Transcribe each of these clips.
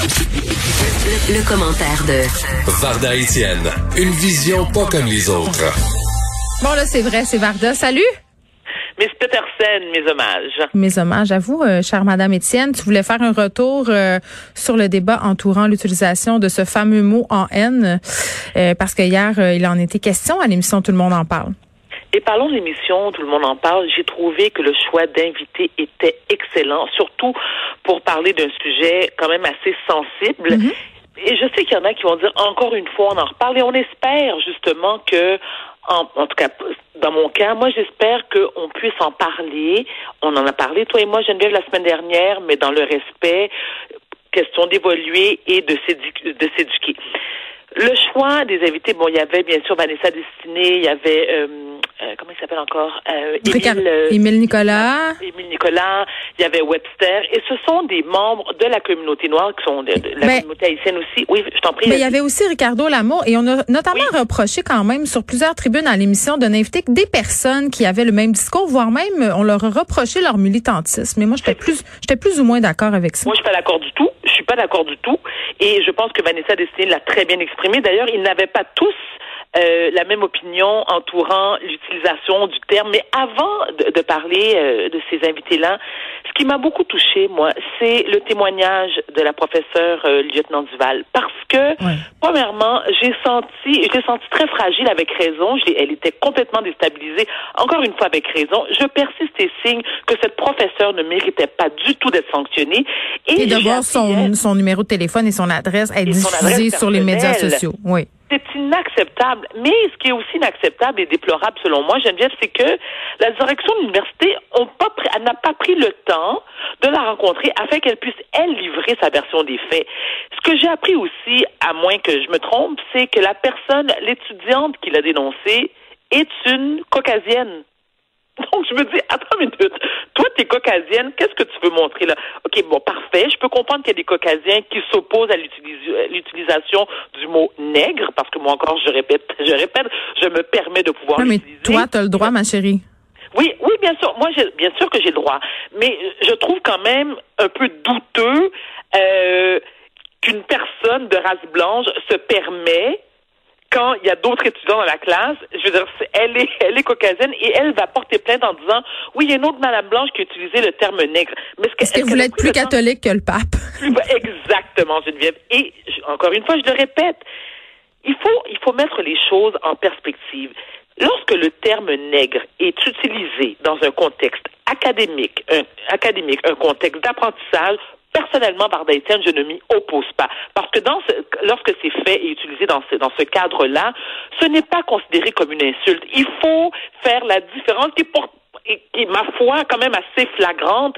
Le, commentaire de Varda Etienne, une vision pas comme les autres. Bon là, c'est vrai, c'est Varda. Salut. Miss Petersen, mes hommages. Mes hommages à vous, euh, chère Madame Étienne. Tu voulais faire un retour euh, sur le débat entourant l'utilisation de ce fameux mot en haine, euh, parce que hier, il en était question à l'émission Tout le monde en parle. Et parlons de l'émission, tout le monde en parle. J'ai trouvé que le choix d'invité était excellent, surtout pour parler d'un sujet quand même assez sensible. Mm-hmm. Et je sais qu'il y en a qui vont dire encore une fois, on en reparle et on espère justement que, en, tout cas, dans mon cas, moi j'espère qu'on puisse en parler. On en a parlé, toi et moi, Geneviève, la semaine dernière, mais dans le respect, question d'évoluer et de s'éduquer. Le choix des invités, bon, il y avait bien sûr Vanessa Destinée, il y avait euh, euh, comment il s'appelle encore? Euh, Émile, euh, Émile Nicolas. Émile Nicolas, il y avait Webster, et ce sont des membres de la communauté noire qui sont de, la communauté haïtienne aussi. Oui, je t'en prie. Mais il y avait aussi Ricardo Lamour, et on a notamment reproché quand même sur plusieurs tribunes à l'émission de n'inviter que des personnes qui avaient le même discours, voire même on leur a reproché leur militantisme. Mais moi, j'étais plus, j'étais plus ou moins d'accord avec ça. Moi, je suis pas d'accord du tout. Je suis pas d'accord du tout. Et je pense que Vanessa Destiné l'a très bien exprimé. D'ailleurs, ils n'avaient pas tous euh, la même opinion entourant l'utilisation du terme. Mais avant de, de parler euh, de ces invités-là, ce qui m'a beaucoup touché, moi, c'est le témoignage de la professeure euh, lieutenant Duval. Parce que, premièrement, j'ai senti, je l'ai senti très fragile avec raison. Elle était complètement déstabilisée. Encore une fois, avec raison. Je persiste et signe que cette professeure ne méritait pas du tout d'être sanctionnée. Et, de voir son, son numéro de téléphone et son adresse être diffusé sur les médias sociaux. Oui. C'est inacceptable. Mais ce qui est aussi inacceptable et déplorable selon moi, Geneviève, c'est que la direction de l'université n'a pas pris le temps de la rencontrer afin qu'elle puisse, elle, livrer sa version des faits. Ce que j'ai appris aussi, à moins que je me trompe, c'est que la personne, l'étudiante qui l'a dénoncée, est une caucasienne. Donc, je me dis, attends une minute. Caucasienne. Qu'est-ce que tu veux montrer là? OK, bon, parfait. Je peux comprendre qu'il y a des caucasiens qui s'opposent à l'utilisation du mot nègre, parce que moi encore, je répète, je répète, je me permets de pouvoir mais toi, tu as le droit, ma chérie. Oui, oui, bien sûr. Moi, bien sûr que j'ai le droit. Mais je trouve quand même un peu douteux euh, qu'une personne de race blanche se permet quand il y a d'autres étudiants dans la classe, je veux dire, elle est, elle est caucasienne et elle va porter plainte en disant, oui, il y a une autre Madame Blanche qui a utilisé le terme nègre. Mais est-ce que, vous voulez être plus catholique que le pape? Exactement, Geneviève. Et encore une fois, je le répète, il faut, il faut mettre les choses en perspective. Lorsque le terme nègre est utilisé dans un contexte académique, un, académique, un contexte d'apprentissage, personnellement, par Etienne, je ne m'y oppose pas. Parce que dans lorsque c'est fait et utilisé dans ce, dans ce cadre-là, ce n'est pas considéré comme une insulte. Il faut faire la différence qui, pour, qui, ma foi, quand même assez flagrante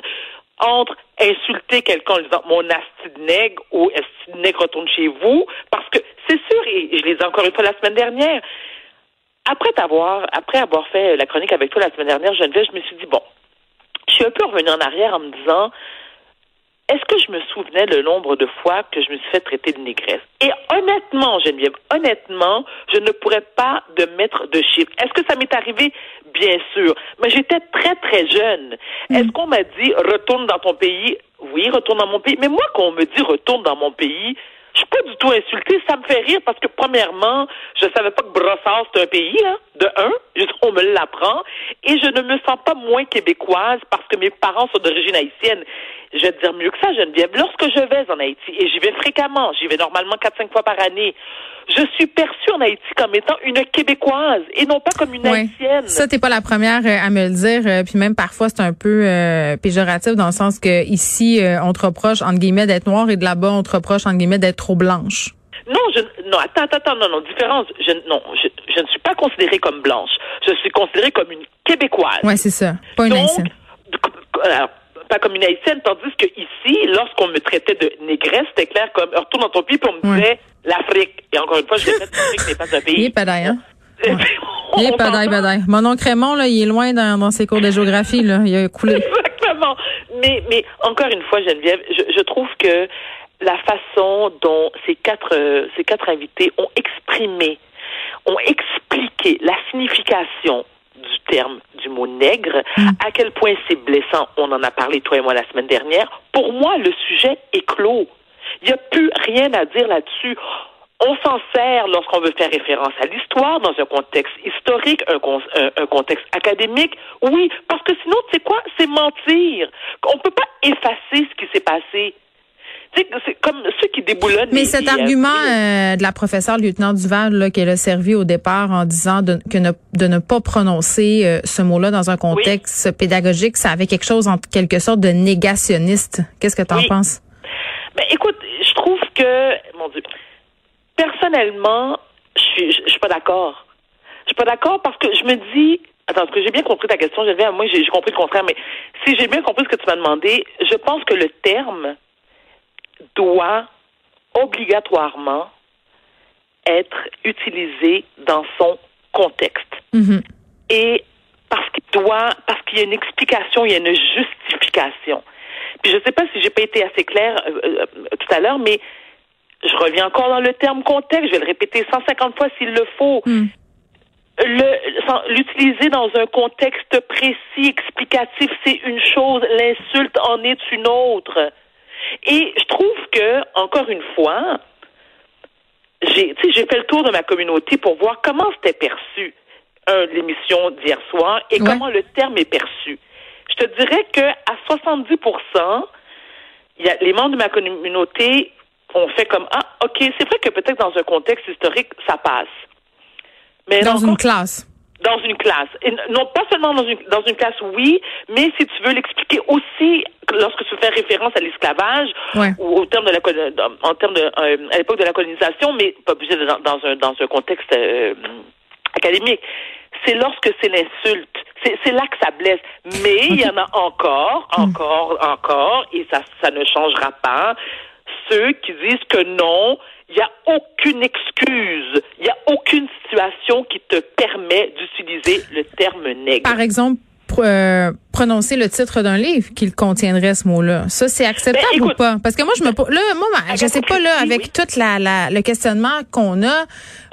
entre insulter quelqu'un en disant mon asti nègre ou asti nègre retourne chez vous, parce que c'est sûr, et je l'ai dit encore une fois la semaine dernière, après t'avoir, après avoir fait la chronique avec toi la semaine dernière, Geneviève, je me suis dit, bon, je suis un peu revenue en arrière en me disant, est-ce que je me souvenais le nombre de fois que je me suis fait traiter de négresse? Et honnêtement, Geneviève, honnêtement, je ne pourrais pas de mettre de chiffres. Est-ce que ça m'est arrivé? Bien sûr. Mais j'étais très, très jeune. Mm. Est-ce qu'on m'a dit retourne dans ton pays? Oui, retourne dans mon pays. Mais moi, quand on me dit retourne dans mon pays, je suis pas du tout insultée. Ça me fait rire parce que, premièrement, je savais pas que Brossard, c'est un pays, hein, de un. On me l'apprend. Et je ne me sens pas moins québécoise parce que mes parents sont d'origine haïtienne. Je vais te dire mieux que ça, Geneviève. Lorsque je vais en Haïti, et j'y vais fréquemment, j'y vais normalement 4-5 fois par année, je suis perçue en Haïti comme étant une Québécoise et non pas comme une Haïtienne. Ça, t'es pas la première euh, à me le dire. Euh, puis même parfois, c'est un peu euh, péjoratif dans le sens que ici, on te reproche, entre guillemets, d'être noire et de là-bas, on te reproche, entre guillemets, d'être trop blanche. Non, je, non, attends, attends, non, non, différence. Je, non, je, je ne suis pas considérée comme blanche. Je suis considérée comme une Québécoise. Oui, c'est ça. Pas une Haïtienne pas comme une haïtienne, tandis que ici, lorsqu'on me traitait de négresse, c'était clair comme retourne dans ton pays, puis on me disait l'Afrique. Et encore une fois, je répète, l'Afrique n'est pas un pays. Il est pas hein? Il est pas Mon oncle Raymond, là, il est loin dans, dans ses cours de géographie, là. Il a coulé. Exactement. Mais, mais encore une fois, Geneviève, je, je trouve que la façon dont ces quatre, euh, ces quatre invités ont exprimé, ont expliqué la signification du terme du mot nègre, à quel point c'est blessant. On en a parlé, toi et moi, la semaine dernière. Pour moi, le sujet est clos. Il n'y a plus rien à dire là-dessus. On s'en sert lorsqu'on veut faire référence à l'histoire dans un contexte historique, un, un, contexte académique. Oui, parce que sinon, tu sais quoi? C'est mentir. On ne peut pas effacer ce qui s'est passé. C'est comme ceux qui déboulonnent. Mais cet argument euh, de la professeure lieutenant Duval qu'elle a servi au départ en disant de, que ne, de ne pas prononcer euh, ce mot-là dans un contexte pédagogique, ça avait quelque chose en quelque sorte de négationniste. Qu'est-ce que tu en penses? Ben, écoute, je trouve que, mon Dieu, personnellement, je suis, je, suis pas d'accord. Je suis pas d'accord parce que je me dis, attends, est-ce que j'ai bien compris ta question, moi j'ai compris le contraire, mais si j'ai bien compris ce que tu m'as demandé, je pense que le terme doit obligatoirement être utilisé dans son contexte. Mm-hmm. Et parce qu'il doit, parce qu'il y a une explication, il y a une justification. Puis je ne sais pas si j'ai pas été assez claire euh, euh, tout à l'heure, mais je reviens encore dans le terme contexte. Je vais le répéter 150 fois s'il le faut. Mm. L'utiliser dans un contexte précis, explicatif, c'est une chose. L'insulte en est une autre. Et je trouve que, encore une fois, j'ai j'ai fait le tour de ma communauté pour voir comment c'était perçu l'émission d'hier soir et comment le terme est perçu. Je te dirais que à 70 il y a les membres de ma communauté ont fait comme ah ok c'est vrai que peut-être dans un contexte historique ça passe. Mais dans une classe dans une classe. non pas seulement dans une, dans une classe, oui, mais si tu veux l'expliquer aussi lorsque tu fais référence à l'esclavage ou au terme de la en termes de euh, à l'époque de la colonisation, mais pas obligé dans, dans un dans un contexte euh, académique. C'est lorsque c'est l'insulte. C'est là que ça blesse. Mais il y en a encore, hmm. encore, encore, et ça, ça ne changera pas. Ceux qui disent que non, il n'y a aucune excuse, il n'y a aucune situation qui te permet d'utiliser le terme nègre. Par exemple, euh, prononcer le titre d'un livre qu'il contiendrait ce mot-là. Ça, c'est acceptable ben, ou pas? Parce que moi, je me là, moi, je sais pas, là, avec tout la, la, le questionnement qu'on a.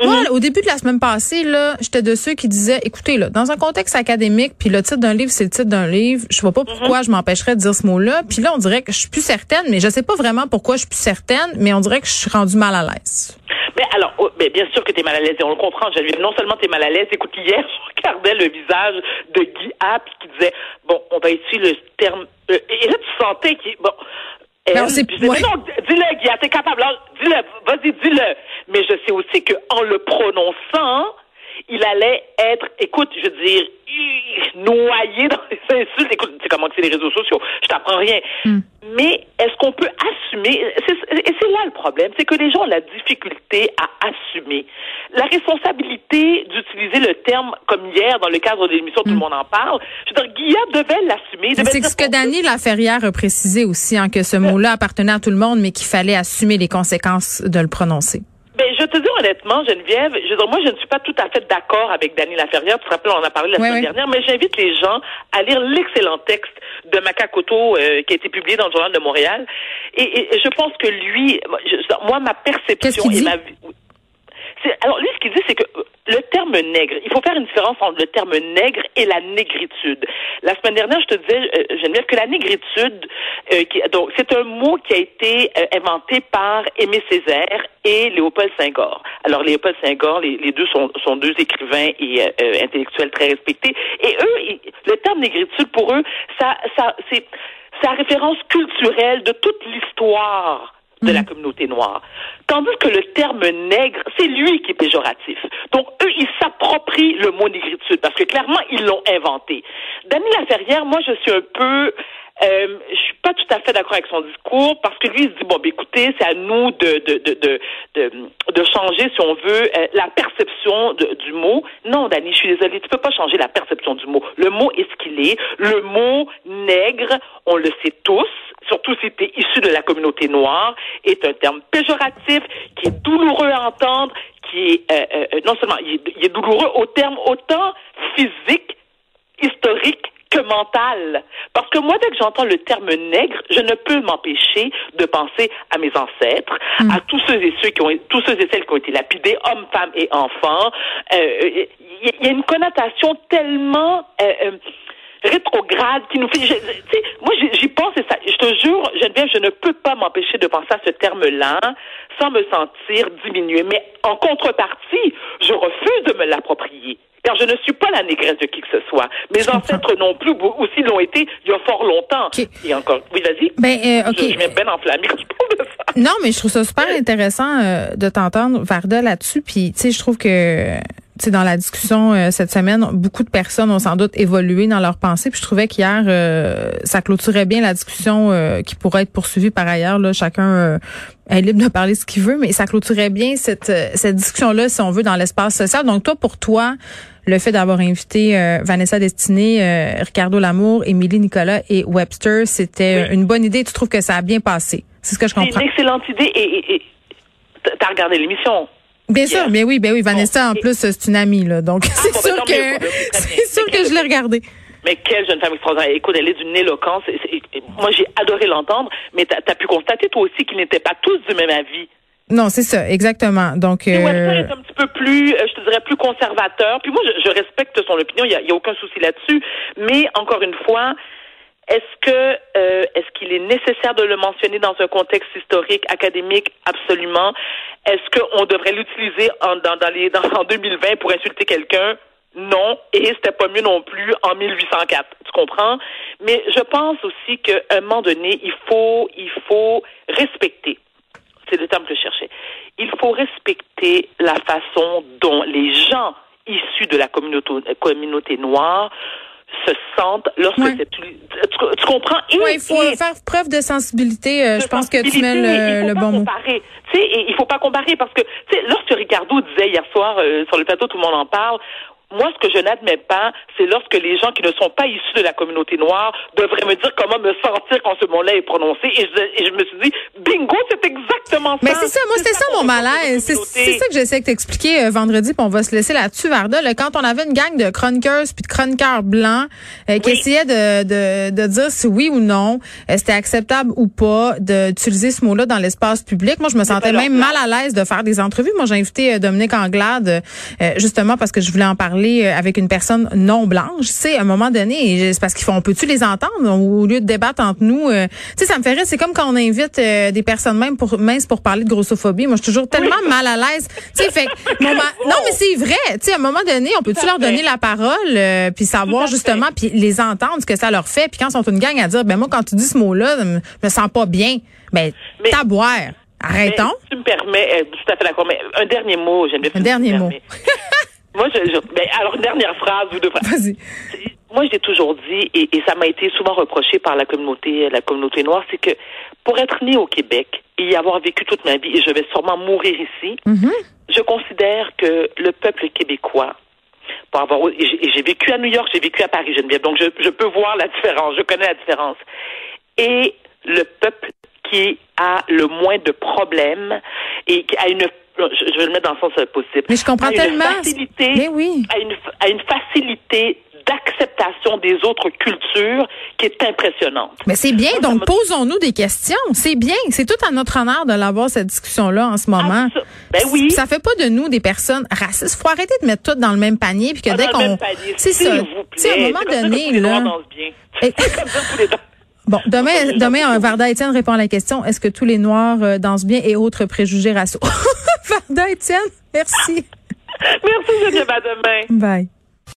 Moi, mm-hmm. au début de la semaine passée, là, j'étais de ceux qui disaient, écoutez, là, dans un contexte académique, puis le titre d'un livre, c'est le titre d'un livre, je vois pas mm-hmm. pourquoi je m'empêcherais de dire ce mot-là. Puis là, on dirait que je suis plus certaine, mais je sais pas vraiment pourquoi je suis plus certaine, mais on dirait que je suis rendue mal à l'aise. Mais alors, oh, bien sûr que tu es mal à l'aise, et on le comprend. Non seulement tu es mal à l'aise, écoute, hier, je regardais le visage de Guy App qui disait, bon, on va utiliser le terme... Euh, et là, tu sentais qu'il... Bon, non, c'est non, dis-le, Guy, t'es capable. Dis-le, vas-y, dis-le. Mais je sais aussi qu'en le prononçant, il allait être, écoute, je veux dire, noyé dans les insultes. Écoute, c'est comment c'est les réseaux sociaux. Je t'apprends rien. Hmm. Mais est-ce qu'on peut assumer? Et c'est là le problème, c'est que les gens ont la difficulté à assumer la responsabilité d'utiliser le terme comme hier dans le cadre de l'émission Tout le hmm. monde en parle. Je veux dire, Guillaume devait l'assumer. C'est ce que Dany Laferrière a précisé aussi, hein, que ce mot-là appartenait à tout le monde, mais qu'il fallait assumer les conséquences de le prononcer. Ben, je te dis honnêtement, Geneviève, je veux dire, moi, je ne suis pas tout à fait d'accord avec Dany Laferrière. Tu te rappelles, on en a parlé la semaine dernière, mais j'invite les gens à lire l'excellent texte de Macacoto euh, qui a été publié dans le Journal de Montréal. Et, je pense que lui, moi, ma perception et ma alors lui, ce qu'il dit, c'est que euh, le terme nègre, il faut faire une différence entre le terme nègre et la négritude. La semaine dernière, je te disais, euh, Geneviève, que la négritude, euh, donc c'est un mot qui a été euh, inventé par Aimé Césaire et Léopold Senghor. Alors Léopold Senghor, les, les deux sont, sont, deux écrivains et intellectuels très respectés. Et eux, le terme négritude pour eux, ça, ça, c'est sa référence culturelle de toute l'histoire de la mhm. communauté noire. Tandis que le terme nègre, c'est lui qui est péjoratif. Donc, eux, ils s'approprient le mot négritude parce que clairement, ils l'ont inventé. Daniel Laferrière, moi, je suis un peu euh, je suis pas tout à fait d'accord avec son discours parce que lui il se dit bon ben écoutez c'est à nous de de de de de, changer si on veut euh, la perception du mot. Non Dani je suis désolée tu peux pas changer la perception du mot. Le mot est ce qu'il est. Le mot nègre on le sait tous surtout si tu es issu de la communauté noire, est un terme péjoratif qui est douloureux à entendre, qui est euh, euh, euh, non seulement il est, douloureux au terme autant physique, historique que mental. Parce que moi, dès que j'entends le terme nègre, je ne peux m'empêcher de penser à mes ancêtres, mm. à tous ceux et ceux qui ont, tous ceux et celles qui ont été lapidés, hommes, femmes et enfants. Il y a une connotation tellement rétrograde qui nous fait. je- tu sais, moi, j'y- pense et ça. Je te jure, Geneviève, je ne peux pas m'empêcher de penser à ce terme-là sans me sentir diminuée. Mais en contrepartie, je refuse de me l'approprier. Car je ne suis pas la négresse de qui que ce soit. Mes ancêtres non plus, bo- aussi l'ont été il y a fort longtemps. Ok. Et encore, oui, vas-y. Ben, euh, OK. Je, je m'ai bien enflammée quand je parle de ça. Non, mais je trouve ça super intéressant euh, de t'entendre, Varda, là-dessus. Puis, tu sais, je trouve que, sais, dans la discussion euh, cette semaine, beaucoup de personnes ont sans doute évolué dans leurs pensées. Puis, je trouvais qu'hier, euh, ça clôturait bien la discussion euh, qui pourrait être poursuivie par ailleurs. Là, chacun euh, est libre de parler ce qu'il veut, mais ça clôturait bien cette euh, cette discussion-là, si on veut, dans l'espace social. Donc, toi, pour toi, le fait d'avoir invité euh, Vanessa Destinée, euh, Ricardo Lamour, Émilie Nicolas et Webster, c'était Oui. une bonne idée. Tu trouves que ça a bien passé? C'est ce que je C'est comprends. une excellente idée et, et, et t'as regardé l'émission. Bien sûr, mais oui, ben oui, Vanessa en et- plus c'est une amie là, donc c'est bon, ben, sûr que bon, ben, c'est sûr que je l'ai regardé. Mais quelle jeune femme extraordinaire. Écoute, elle est d'une éloquence. Et- et- et moi, j'ai adoré l'entendre, mais t'as as pu constater, toi aussi, qu'ils n'étaient pas tous du même avis. Non, c'est ça, exactement. Donc Webster euh, est un petit peu plus, euh, je te dirais, plus conservateur. Puis moi, je, je respecte son opinion, il n'y a, il y a aucun souci là-dessus. Mais encore une fois, est-ce que euh, est-ce qu'il est nécessaire de le mentionner dans un contexte historique, académique, absolument. Est-ce qu'on devrait l'utiliser en, dans, dans les, dans, en 2020 pour insulter quelqu'un? Non, et c'était pas mieux non plus en 1804. Tu comprends? Mais je pense aussi qu'à un moment donné, il faut, il faut respecter c'est le terme que je cherchais. Il faut respecter la façon dont les gens issus de la communauté, communauté noire se sentent lorsque c'est tu, tu comprends? Il faut et- faire preuve de sensibilité. euh, de je pense que tu mets le, faut le pas bon mot. comparer. Tu sais, et il faut pas comparer parce que tu sais, lorsque Ricardo disait hier soir euh, sur le plateau, tout le monde en parle. Moi, ce que je n'admets pas, c'est lorsque les gens qui ne sont pas issus de la communauté noire devraient me dire comment me sentir quand ce mot-là est prononcé. Et je, et je me suis dit, bingo, c'est exactement ça. Mais c'est ça, moi c'était ça mon reproche aux malaise. C'est ça que j'essaie de t'expliquer euh, vendredi, puis on va se laisser là-dessus, Varda. Là, quand on avait une gang de chroniqueurs puis de chroniqueurs blancs euh, qui Oui. essayaient de, de, de dire si oui ou non euh, c'était acceptable ou pas d'utiliser ce mot-là dans l'espace public. Moi, je me sentais même mal à l'aise de faire des entrevues. Moi, j'ai invité euh, Dominique Anglade euh, justement parce que je voulais en parler euh, avec une personne non blanche. Tu sais, à un moment donné, c'est parce qu'ils font, on peut-tu les entendre au lieu de débattre entre nous. euh, tu sais, ça me rire. C'est comme quand on invite euh, des personnes même pour minces pour parler de grossophobie. Moi, je suis toujours tellement mal à l'aise. Tu sais, fait non, mais c'est vrai. Tu sais, à un moment donné, on peut-tu leur donner la parole euh, puis savoir justement puis les entendre ce que ça leur fait. Puis quand ils sont une gang à dire, ben moi, quand tu dis ce mot-là, je me- sens pas bien. Ben, Mais- t'as boire. Arrêtons. Mais, tu me permets, euh, tout à fait d'accord, mais un dernier mot, j'aime bien. Un dernier mot. Moi, je, je- ben, alors, une dernière phrase ou deux phrases. Vas-y. Moi, j'ai toujours dit, et, et ça m'a été souvent reproché par la communauté, la communauté noire, c'est que pour être né au Québec et y avoir vécu toute ma vie, et je vais sûrement mourir ici, Mhm. je considère que le peuple québécois, pour avoir, et j'ai et j'ai vécu à New York, j'ai vécu à Paris, Geneviève, donc je, je peux voir la différence, je connais la différence. Et le peuple qui a le moins de problèmes et qui a une, je, vais le mettre dans le sens possible, Mais je comprends une tellement. facilité, Mais oui. a une, facilité d'acceptation des autres cultures qui est impressionnante. Mais c'est bien, donc posons-nous des questions. C'est bien. C'est tout à notre honneur de l'avoir, cette discussion-là, en ce moment. Ça- ben oui. Ça fait pas de nous des personnes racistes. Faut arrêter de mettre tout dans le même panier, puis que dès qu'on... C'est ça. sais, à un moment C'est donné, là... C'est Bon, demain, demain, un Varda Étienne répond à la question, est-ce que tous les Noirs euh, dansent bien et autres préjugés raciaux? Varda Étienne, merci. Merci, Geneviève, à demain. Bye.